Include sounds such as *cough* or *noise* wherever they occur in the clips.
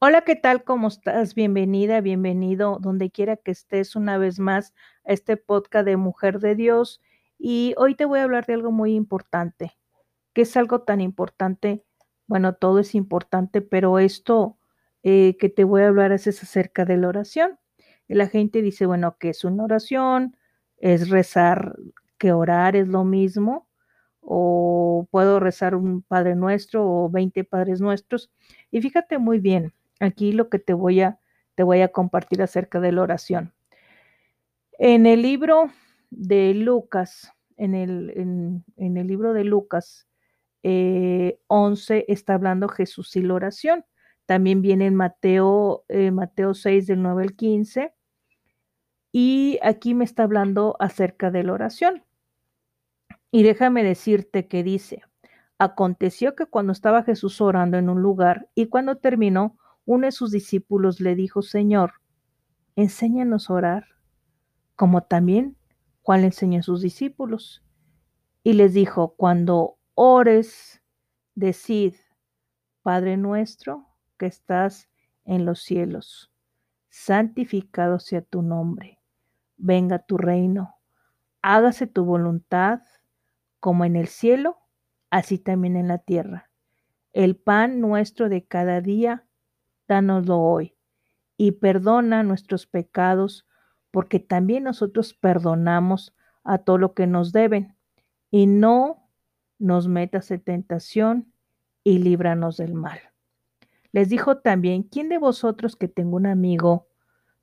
Hola, ¿qué tal? ¿Cómo estás? Bienvenida, bienvenido donde quiera que estés una vez más a este podcast de Mujer de Dios. Y hoy te voy a hablar de algo muy importante. ¿Qué es algo tan importante? Bueno, todo es importante, pero esto eh, que te voy a hablar es, es acerca de la oración. Y la gente dice, bueno, ¿qué es una oración? ¿Es rezar que orar es lo mismo? ¿O puedo rezar un Padre Nuestro o 20 Padres Nuestros? Y fíjate muy bien, Aquí lo que te voy a, te voy a compartir acerca de la oración. En el libro de Lucas, en el, en, el libro de Lucas eh, 11 está hablando Jesús y la oración. También viene en Mateo, eh, Mateo 6 del 9 al 15. Y aquí me está hablando acerca de la oración. Y déjame decirte que dice, aconteció que cuando estaba Jesús orando en un lugar y cuando terminó, uno de sus discípulos le dijo, Señor, enséñanos a orar, como también Juan le enseñó a sus discípulos. Y les dijo, cuando ores, decid, Padre nuestro que estás en los cielos, santificado sea tu nombre, venga tu reino, hágase tu voluntad, como en el cielo, así también en la tierra. El pan nuestro de cada día, dánoslo hoy, y perdona nuestros pecados, porque también nosotros perdonamos a todo lo que nos deben, y no nos metas en tentación, y líbranos del mal. Les dijo también, ¿quién de vosotros que tengo un amigo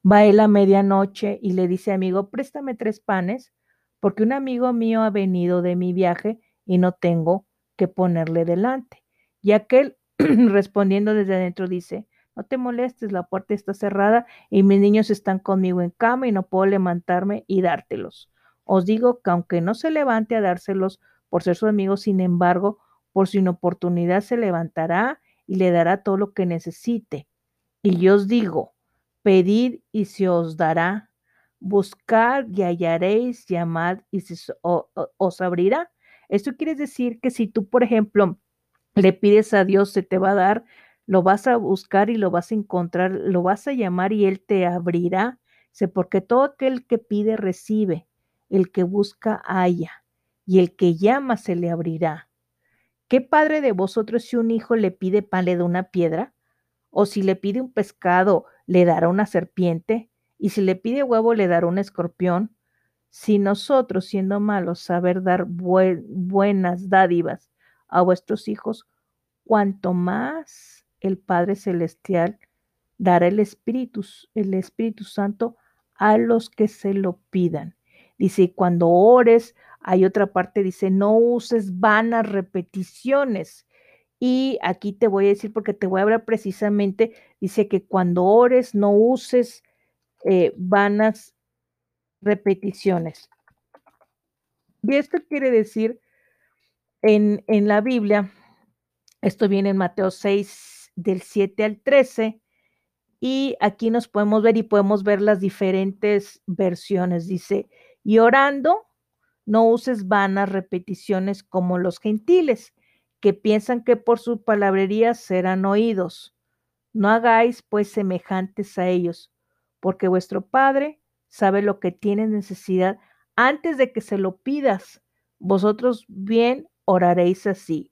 va él a medianoche y le dice, amigo, préstame tres panes, porque un amigo mío ha venido de mi viaje y no tengo que ponerle delante? Y aquel *clears throat* respondiendo desde adentro dice, no te molestes, la puerta está cerrada y mis niños están conmigo en cama y no puedo levantarme y dártelos. Os digo que aunque no se levante a dárselos por ser su amigo, sin embargo, por su inoportunidad se levantará y le dará todo lo que necesite. Y yo os digo, pedid y se os dará, buscad y hallaréis, llamad y se os abrirá. Esto quiere decir que si tú, por ejemplo, le pides a Dios, se te va a dar, lo vas a buscar y lo vas a encontrar, lo vas a llamar y Él te abrirá. Sé, porque todo aquel que pide recibe, el que busca halla, y el que llama se le abrirá. ¿Qué padre de vosotros si un hijo le pide pan le da una piedra? ¿O si le pide un pescado le dará una serpiente? ¿Y si le pide huevo le dará un escorpión? Si nosotros, siendo malos, saber dar buenas dádivas a vuestros hijos, cuanto más el Padre Celestial dará el Espíritu, el Espíritu Santo a los que se lo pidan. Dice, cuando ores, hay otra parte, dice, no uses vanas repeticiones. Y aquí te voy a decir, porque te voy a hablar precisamente, dice que cuando ores, no uses eh, vanas repeticiones. Y esto quiere decir en, en la Biblia, esto viene en Mateo 6, del 7 al 13. Y aquí nos podemos ver y podemos ver las diferentes versiones. Dice, y orando, no uses vanas repeticiones como los gentiles, que piensan que por su palabrería serán oídos. No hagáis pues semejantes a ellos, porque vuestro Padre sabe lo que tienes necesidad antes de que se lo pidas. Vosotros bien oraréis así.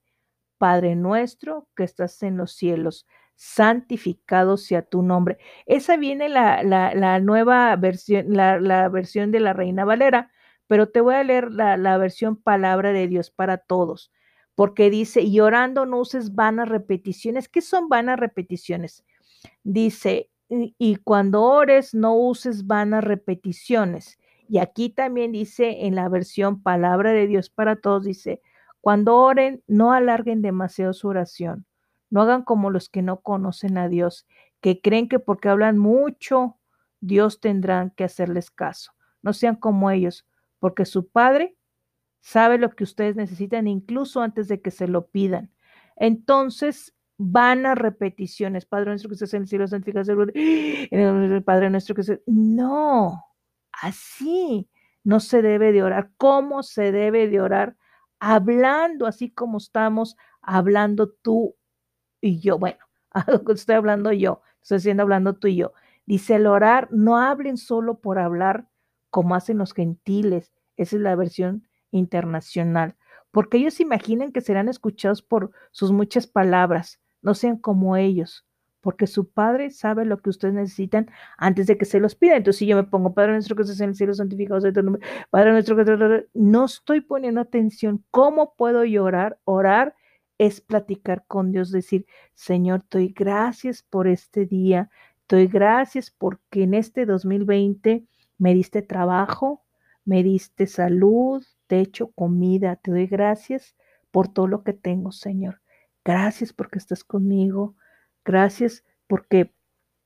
Padre nuestro que estás en los cielos, santificado sea tu nombre. Esa viene la, la, nueva versión, la, versión de la Reina Valera, pero te voy a leer la, versión palabra de Dios para todos, porque dice, y orando no uses vanas repeticiones. ¿Qué son vanas repeticiones? Dice, y cuando ores no uses vanas repeticiones. Y aquí también dice en la versión palabra de Dios para todos, dice, cuando oren, no alarguen demasiado su oración. No hagan como los que no conocen a Dios, que creen que porque hablan mucho, Dios tendrán que hacerles caso. No sean como ellos, porque su Padre sabe lo que ustedes necesitan incluso antes de que se lo pidan. Entonces, van a repeticiones. Padre nuestro que estás en el cielo, santificado el Padre nuestro que se... No, así no se debe de orar. ¿Cómo se debe de orar? Hablando así como estamos hablando tú y yo. Bueno, *laughs* estoy hablando yo, estoy haciendo hablando tú y yo. Dice el orar, no hablen solo por hablar como hacen los gentiles. Esa es la versión internacional. Porque ellos imaginan que serán escuchados por sus muchas palabras. No sean como ellos porque su Padre sabe lo que ustedes necesitan antes de que se los pida. Entonces, si yo me pongo, Padre nuestro que estás en el cielo, santificado sea tu nombre, Padre nuestro que no estoy poniendo atención. ¿Cómo puedo llorar? Orar es platicar con Dios, decir, Señor, doy gracias por este día, doy gracias porque en este 2020 me diste trabajo, me diste salud, techo, comida, te doy gracias por todo lo que tengo, Señor. Gracias porque estás conmigo. Gracias porque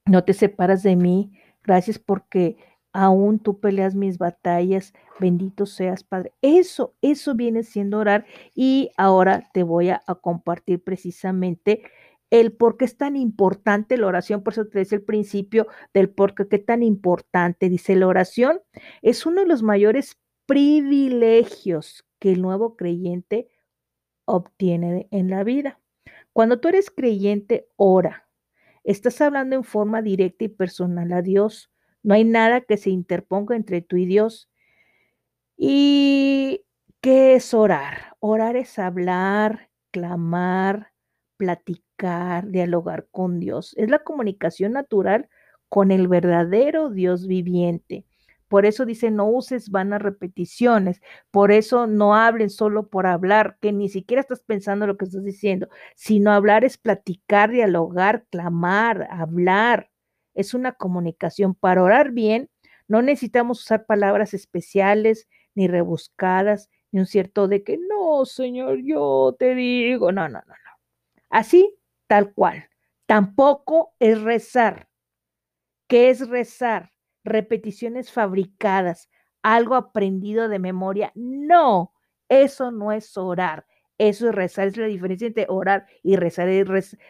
no te separas de mí. Gracias porque aún tú peleas mis batallas. Bendito seas, Padre. Eso, eso viene siendo orar. Y ahora te voy a, compartir precisamente el por qué es tan importante la oración. Por eso te decía el principio del por qué, qué tan importante. Dice, la oración es uno de los mayores privilegios que el nuevo creyente obtiene en la vida. Cuando tú eres creyente, ora. Estás hablando en forma directa y personal a Dios. No hay nada que se interponga entre tú y Dios. ¿Y qué es orar? Orar es hablar, clamar, platicar, dialogar con Dios. Es la comunicación natural con el verdadero Dios viviente. Por eso dice, no uses vanas repeticiones. Por eso no hablen solo por hablar, que ni siquiera estás pensando lo que estás diciendo, sino hablar es platicar, dialogar, clamar, hablar. Es una comunicación. Para orar bien, no necesitamos usar palabras especiales, ni rebuscadas, ni un cierto de que, no, Señor, yo te digo, no, no, no, no. Así, tal cual. Tampoco es rezar. ¿Qué es rezar? Repeticiones fabricadas, algo aprendido de memoria. No, eso no es orar. Eso es rezar, es la diferencia entre orar y rezar.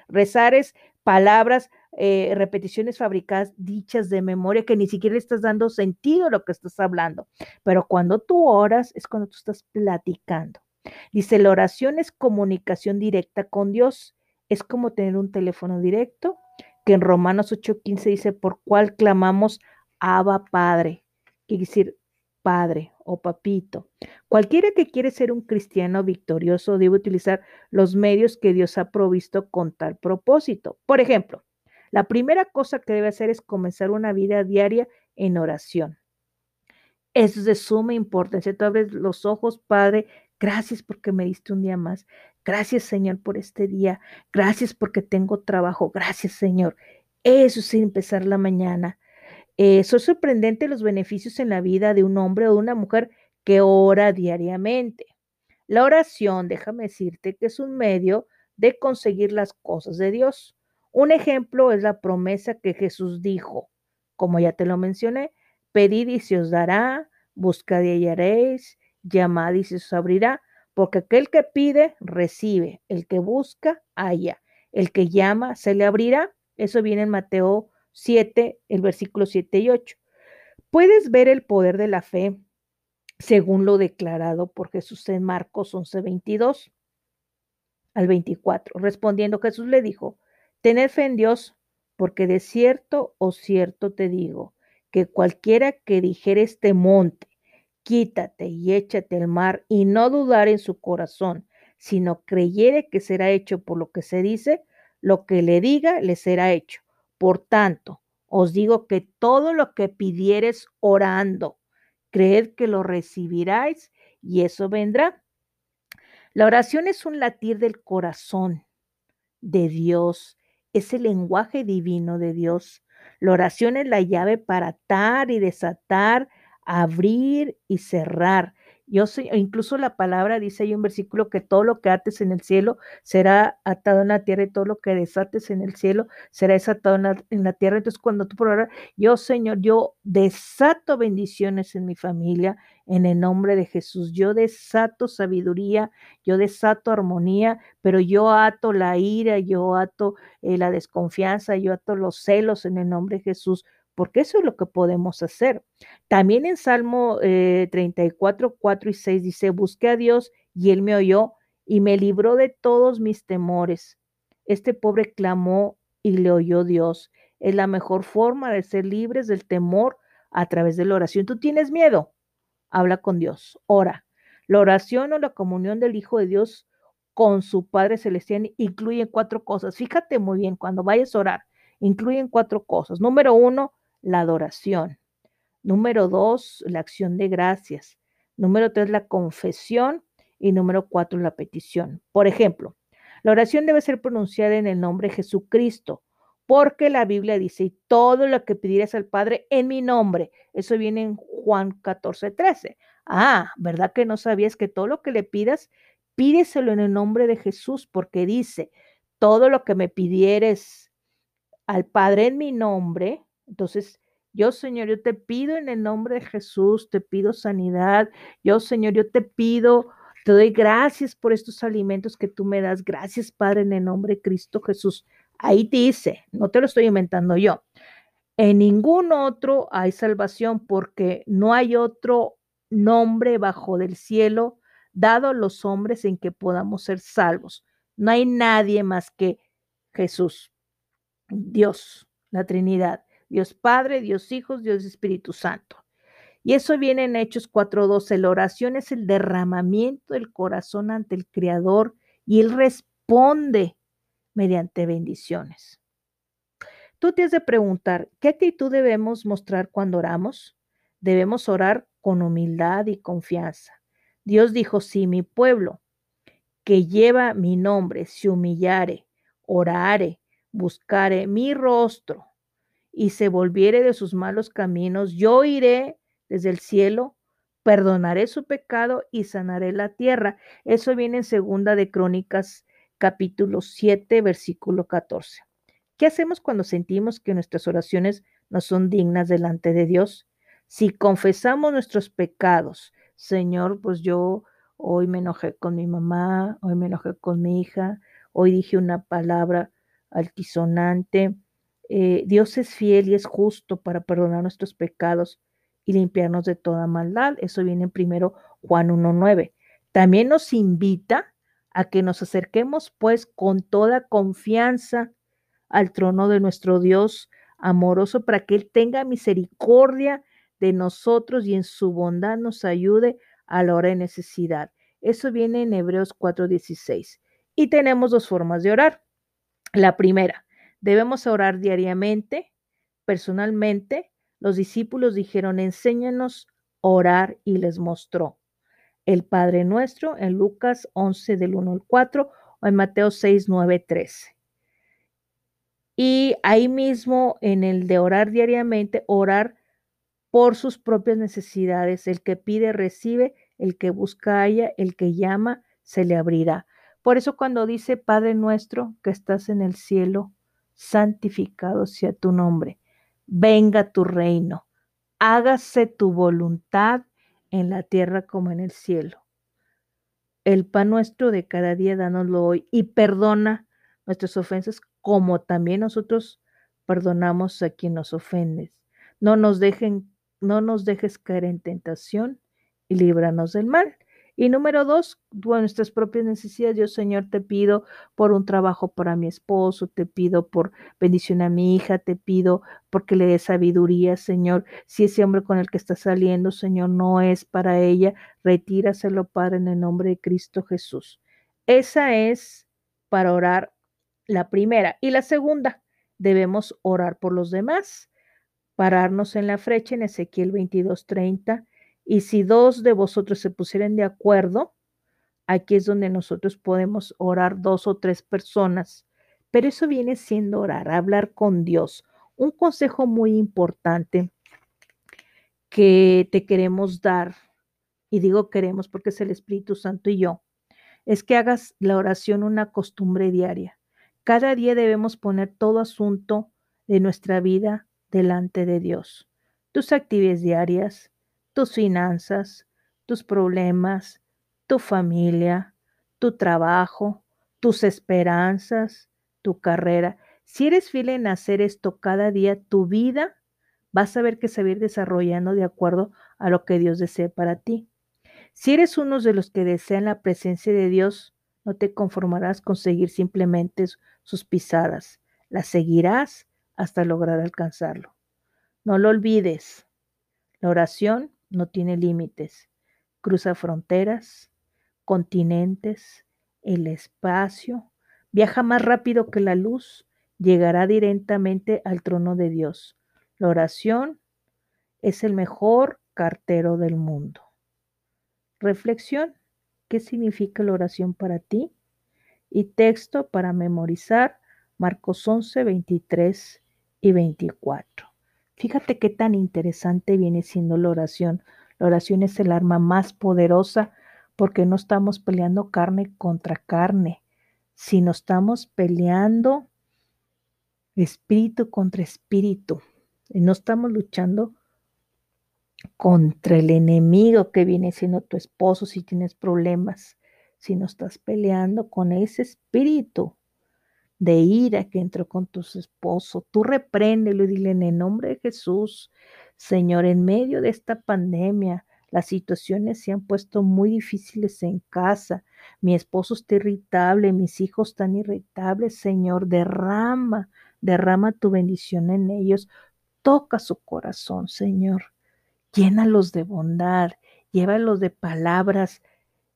Rezar es palabras, eh, repeticiones fabricadas, dichas de memoria, que ni siquiera le estás dando sentido a lo que estás hablando. Pero cuando tú oras es cuando tú estás platicando. Dice, la oración es comunicación directa con Dios. Es como tener un teléfono directo, que en Romanos 8:15 dice, por cuál clamamos Abba Padre, quiere decir padre o papito. Cualquiera que quiere ser un cristiano victorioso debe utilizar los medios que Dios ha provisto con tal propósito. Por ejemplo, la primera cosa que debe hacer es comenzar una vida diaria en oración. Eso es de suma importancia. Tú abres los ojos, Padre. Gracias porque me diste un día más. Gracias, Señor, por este día. Gracias porque tengo trabajo. Gracias, Señor. Eso es empezar la mañana. Eh, son sorprendentes los beneficios en la vida de un hombre o de una mujer que ora diariamente. La oración, déjame decirte, que es un medio de conseguir las cosas de Dios. Un ejemplo es la promesa que Jesús dijo, como ya te lo mencioné, pedid y se os dará, buscad y hallaréis, llamad y se os abrirá, porque aquel que pide, recibe, el que busca, halla, el que llama, se le abrirá. Eso viene en Mateo 7, el versículo 7 y 8. Puedes ver el poder de la fe según lo declarado por Jesús en Marcos 11, 22 al 24. Respondiendo Jesús le dijo, tened fe en Dios, porque de cierto o cierto te digo, que cualquiera que dijere este monte, quítate y échate al mar, y no dudar en su corazón, sino creyere que será hecho por lo que se dice, lo que le diga le será hecho. Por tanto, os digo que todo lo que pidieres orando, creed que lo recibiráis y eso vendrá. La oración es un latir del corazón de Dios, es el lenguaje divino de Dios. La oración es la llave para atar y desatar, abrir y cerrar. Yo sé, incluso la palabra dice hay un versículo que todo lo que ates en el cielo será atado en la tierra y todo lo que desates en el cielo será desatado en la, tierra. Entonces, cuando tú por ahora, yo, Señor, yo desato bendiciones en mi familia en el nombre de Jesús. Yo desato sabiduría, yo desato armonía, pero yo ato la ira, yo ato eh, la desconfianza, yo ato los celos en el nombre de Jesús porque eso es lo que podemos hacer. También en Salmo 34, eh, 4 y 6 dice, busqué a Dios y él me oyó y me libró de todos mis temores. Este pobre clamó y le oyó Dios. Es la mejor forma de ser libres del temor a través de la oración. ¿Tú tienes miedo? Habla con Dios, ora. La oración o la comunión del Hijo de Dios con su Padre Celestial incluye cuatro cosas. Fíjate muy bien, cuando vayas a orar, incluyen cuatro cosas. Número uno, la adoración. Número dos, la acción de gracias. Número tres, la confesión. Y número cuatro, la petición. Por ejemplo, la oración debe ser pronunciada en el nombre de Jesucristo, porque la Biblia dice, todo lo que pidieras al Padre en mi nombre. Eso viene en Juan 14, 13. Ah, ¿verdad que no sabías que todo lo que le pidas, pídeselo en el nombre de Jesús? Porque dice, todo lo que me pidieres al Padre en mi nombre, entonces yo, Señor, yo te pido en el nombre de Jesús, te pido sanidad. Yo, Señor, yo te pido, te doy gracias por estos alimentos que tú me das. Gracias, Padre, en el nombre de Cristo Jesús. Ahí dice, no te lo estoy inventando yo. En ningún otro hay salvación porque no hay otro nombre bajo del cielo dado a los hombres en que podamos ser salvos. No hay nadie más que Jesús, Dios, la Trinidad. Dios Padre, Dios Hijo, Dios Espíritu Santo. Y eso viene en Hechos 4.12. La oración es el derramamiento del corazón ante el Creador y Él responde mediante bendiciones. Tú te has de preguntar, ¿qué actitud debemos mostrar cuando oramos? Debemos orar con humildad y confianza. Dios dijo, si mi pueblo, que lleva mi nombre, se humillare, orare, buscare mi rostro y se volviere de sus malos caminos, yo iré desde el cielo, perdonaré su pecado y sanaré la tierra. Eso viene en segunda de Crónicas capítulo 7, versículo 14. ¿Qué hacemos cuando sentimos que nuestras oraciones no son dignas delante de Dios? Si confesamos nuestros pecados, Señor, pues yo hoy me enojé con mi mamá, hoy me enojé con mi hija, hoy dije una palabra altisonante, eh, Dios es fiel y es justo para perdonar nuestros pecados y limpiarnos de toda maldad. Eso viene en primero Juan 1.9. También nos invita a que nos acerquemos pues con toda confianza al trono de nuestro Dios amoroso para que Él tenga misericordia de nosotros y en su bondad nos ayude a la hora de necesidad. Eso viene en Hebreos 4:16. Y tenemos dos formas de orar. La primera, Debemos orar diariamente, personalmente. Los discípulos dijeron, enséñanos a orar y les mostró. El Padre Nuestro en Lucas 11 del 1 al 4 o en Mateo 6, 9, 13. Y ahí mismo en el de orar diariamente, orar por sus propias necesidades. El que pide, recibe. El que busca, haya. El que llama, se le abrirá. Por eso cuando dice, Padre nuestro que estás en el cielo, santificado sea tu nombre, venga tu reino, hágase tu voluntad en la tierra como en el cielo. El pan nuestro de cada día, dánoslo hoy y perdona nuestras ofensas como también nosotros perdonamos a quien nos ofende. No nos dejen, no nos dejes caer en tentación y líbranos del mal. Y número dos, nuestras propias necesidades. Yo, Señor, te pido por un trabajo para mi esposo, te pido por bendición a mi hija, te pido porque le dé sabiduría, Señor. Si ese hombre con el que está saliendo, Señor, no es para ella, retíraselo, Padre, en el nombre de Cristo Jesús. Esa es para orar la primera. Y la segunda, debemos orar por los demás. Pararnos en la frecha en Ezequiel 22:30 y si dos de vosotros se pusieran de acuerdo, aquí es donde nosotros podemos orar dos o tres personas. Pero eso viene siendo orar, hablar con Dios. Un consejo muy importante que te queremos dar, y digo queremos porque es el Espíritu Santo y yo, es que hagas la oración una costumbre diaria. Cada día debemos poner todo asunto de nuestra vida delante de Dios. Tus actividades diarias, tus finanzas, tus problemas, tu familia, tu trabajo, tus esperanzas, tu carrera. Si eres fiel en hacer esto cada día, tu vida vas a ver que se va desarrollando de acuerdo a lo que Dios desea para ti. Si eres uno de los que desean la presencia de Dios, no te conformarás con seguir simplemente sus pisadas. Las seguirás hasta lograr alcanzarlo. No lo olvides. La oración no tiene límites. Cruza fronteras, continentes, el espacio, viaja más rápido que la luz, llegará directamente al trono de Dios. La oración es el mejor cartero del mundo. Reflexión. ¿Qué significa la oración para ti? Y texto para memorizar Marcos 11, 23 y 24. Fíjate qué tan interesante viene siendo la oración. La oración es el arma más poderosa porque no estamos peleando carne contra carne, sino estamos peleando espíritu contra espíritu. Y no estamos luchando contra el enemigo que viene siendo tu esposo si tienes problemas, sino estás peleando con ese espíritu de ira que entró con tu esposo. Tú repréndelo y dile en el nombre de Jesús, Señor, en medio de esta pandemia, las situaciones se han puesto muy difíciles en casa. Mi esposo está irritable, mis hijos están irritables. Señor, derrama, derrama tu bendición en ellos. Toca su corazón, Señor. Llénalos de bondad, llévalos de palabras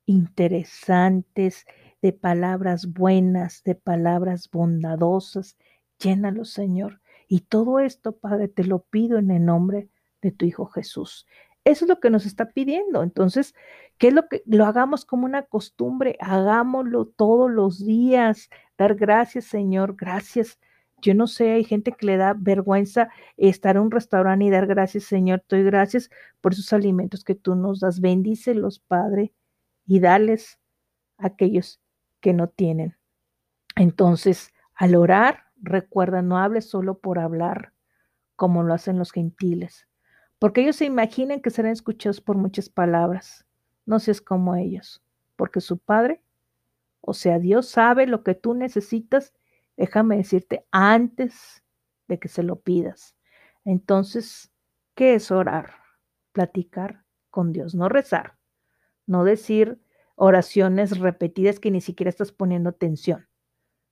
interesantes, de palabras buenas, de palabras bondadosas. Llénalos, Señor. Y todo esto, Padre, te lo pido en el nombre de tu Hijo Jesús. Eso es lo que nos está pidiendo. Entonces, ¿qué es lo que lo hagamos como una costumbre? Hagámoslo todos los días. Dar gracias, Señor, gracias. Yo no sé, hay gente que le da vergüenza estar en un restaurante y dar gracias, Señor. Te doy gracias por esos alimentos que tú nos das. Bendícelos, Padre, y dales a aquellos que no tienen. Entonces, al orar, recuerda, no hables solo por hablar, como lo hacen los gentiles porque ellos se imaginan que serán escuchados por muchas palabras. No seas como ellos, porque su Padre, o sea, Dios sabe lo que tú necesitas, déjame decirte, antes de que se lo pidas. Entonces, ¿qué es orar? Platicar con Dios, no rezar, no decir oraciones repetidas que ni siquiera estás poniendo atención,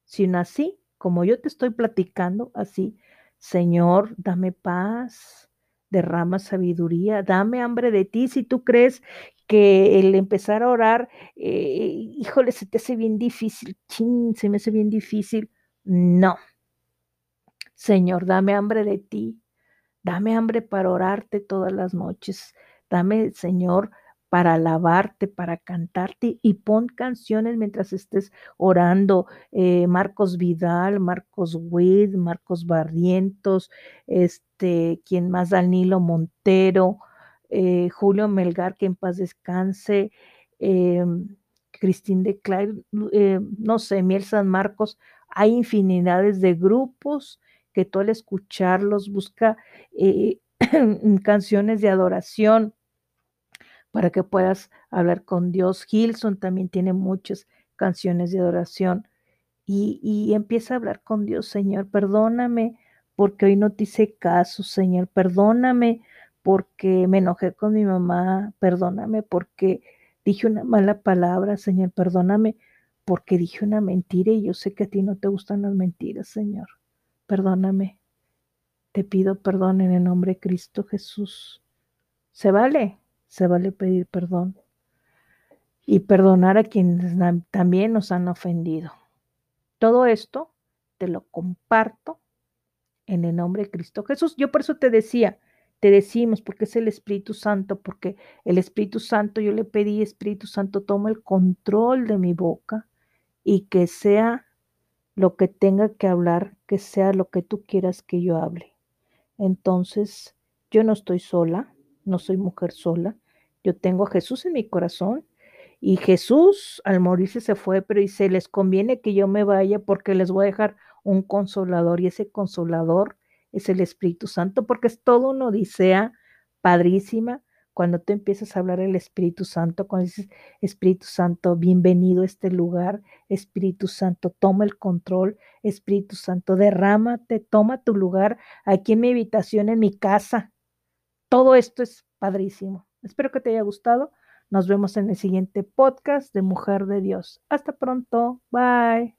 sino así, como yo te estoy platicando, así, Señor, dame paz, derrama sabiduría, dame hambre de ti. Si tú crees que el empezar a orar, eh, híjole, se te hace bien difícil, chin, se me hace bien difícil. No. Señor, dame hambre de ti. Dame hambre para orarte todas las noches. Dame, Señor, para alabarte, para cantarte y pon canciones mientras estés orando. Eh, Marcos Vidal, Marcos Witt, Marcos Barrientos, este, quien más, Danilo Montero, eh, Julio Melgar, que en paz descanse, eh, Cristín de Claire, no sé, Miel San Marcos, hay infinidades de grupos que tú al escucharlos busca *clears throat* canciones de adoración para que puedas hablar con Dios. Gilson también tiene muchas canciones de adoración y, empieza a hablar con Dios, Señor, perdóname porque hoy no te hice caso, Señor, perdóname porque me enojé con mi mamá, perdóname porque dije una mala palabra, Señor, perdóname porque dije una mentira y yo sé que a ti no te gustan las mentiras, Señor. Perdóname. Te pido perdón en el nombre de Cristo Jesús. ¿Se vale? Se vale pedir perdón y perdonar a quienes también nos han ofendido. Todo esto te lo comparto en el nombre de Cristo Jesús. Yo por eso te decía, te decimos, porque es el Espíritu Santo, porque el Espíritu Santo, yo le pedí, Espíritu Santo, toma el control de mi boca y que sea lo que tenga que hablar, que sea lo que tú quieras que yo hable. Entonces, yo no estoy sola, no soy mujer sola, yo tengo a Jesús en mi corazón y Jesús al morirse se fue, pero dice, les conviene que yo me vaya porque les voy a dejar un consolador y ese consolador es el Espíritu Santo porque es todo una odisea padrísima cuando tú empiezas a hablar del Espíritu Santo, cuando dices, Espíritu Santo, bienvenido a este lugar, Espíritu Santo, toma el control, Espíritu Santo, derrámate, toma tu lugar aquí en mi habitación, en mi casa. Todo esto es padrísimo. Espero que te haya gustado. Nos vemos en el siguiente podcast de Mujer de Dios. Hasta pronto. Bye.